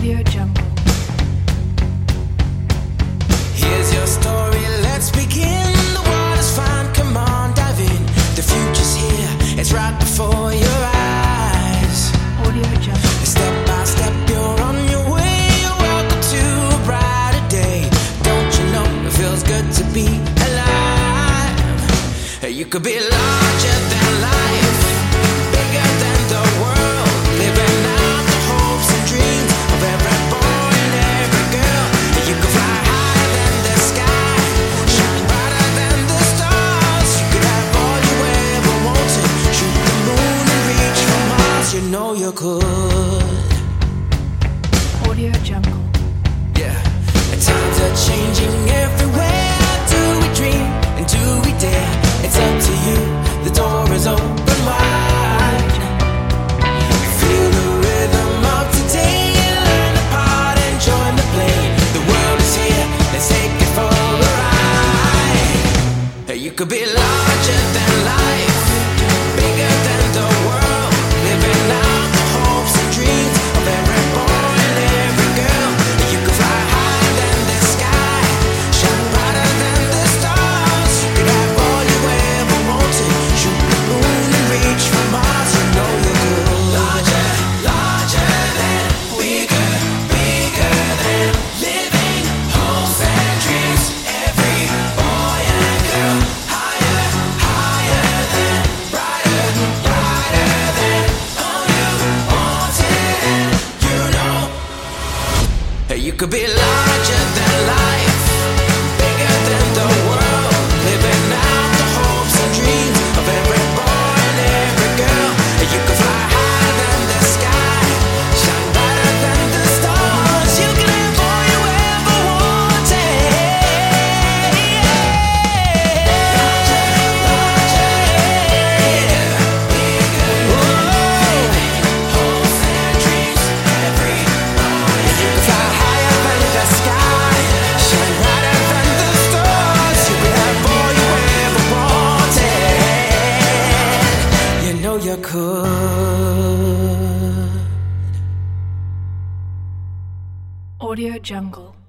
Audio Jungle. Here's your story, let's begin. The water's fine, come on, dive in. The future's here, it's right before your eyes. Audio Jungle. Step by step, you're on your way. Welcome to a brighter day. Don't you know it feels good to be alive? You could be larger know you could. Audio Jungle. Yeah. Times are changing everywhere. Do we dream and do we dare? It's up to you. The door is open wide. Feel the rhythm of today. Learn the part and join the play. The world is here. Let's take it for a ride. You could be could be larger than life, You could. Audio Jungle.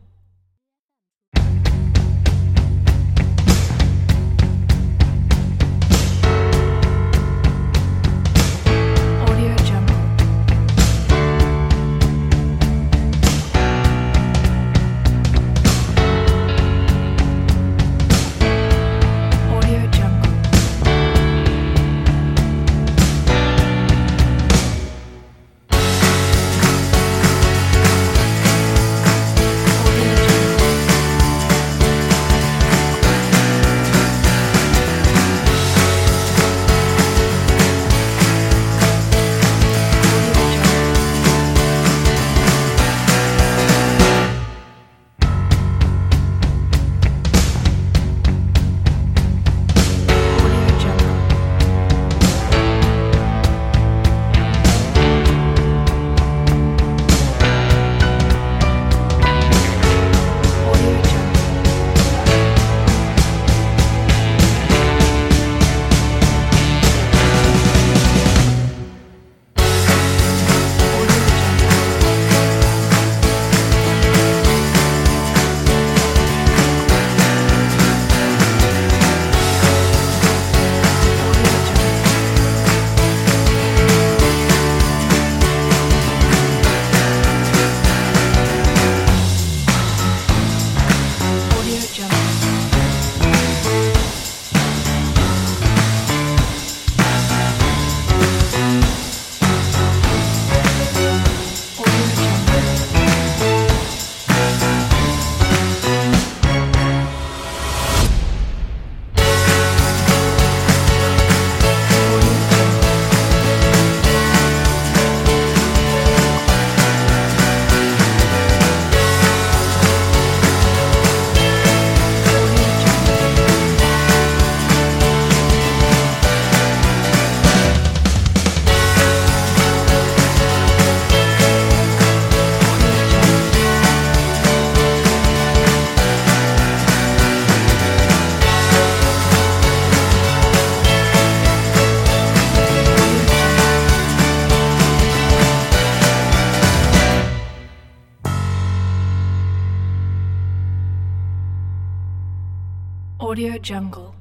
Audio Jungle.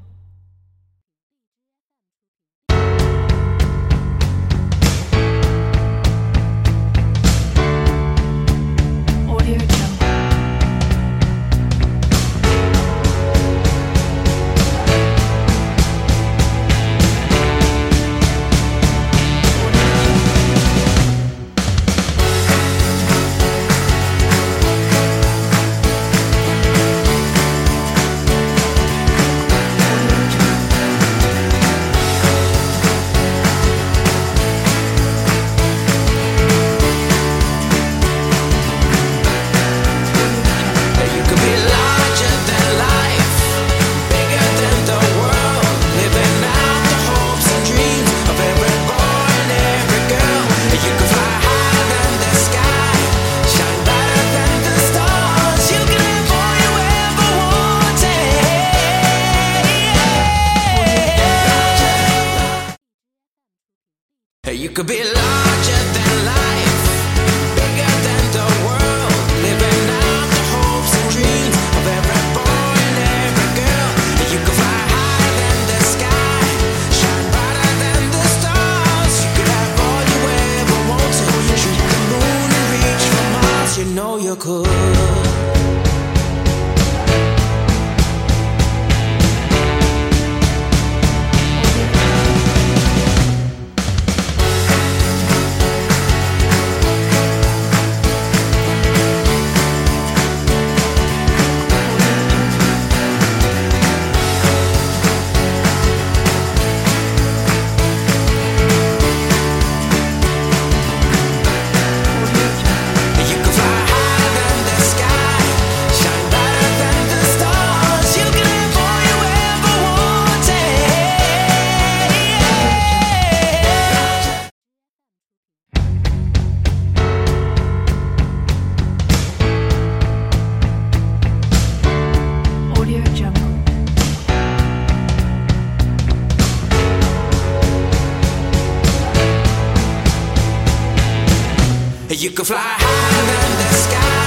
Could be larger than life, bigger than the world, living out the hopes and dreams of every boy and every girl. You could fly higher than the sky, shine brighter than the stars. You could have all you ever wanted. Shoot the moon and reach for Mars. You know you could. You can fly higher than the sky.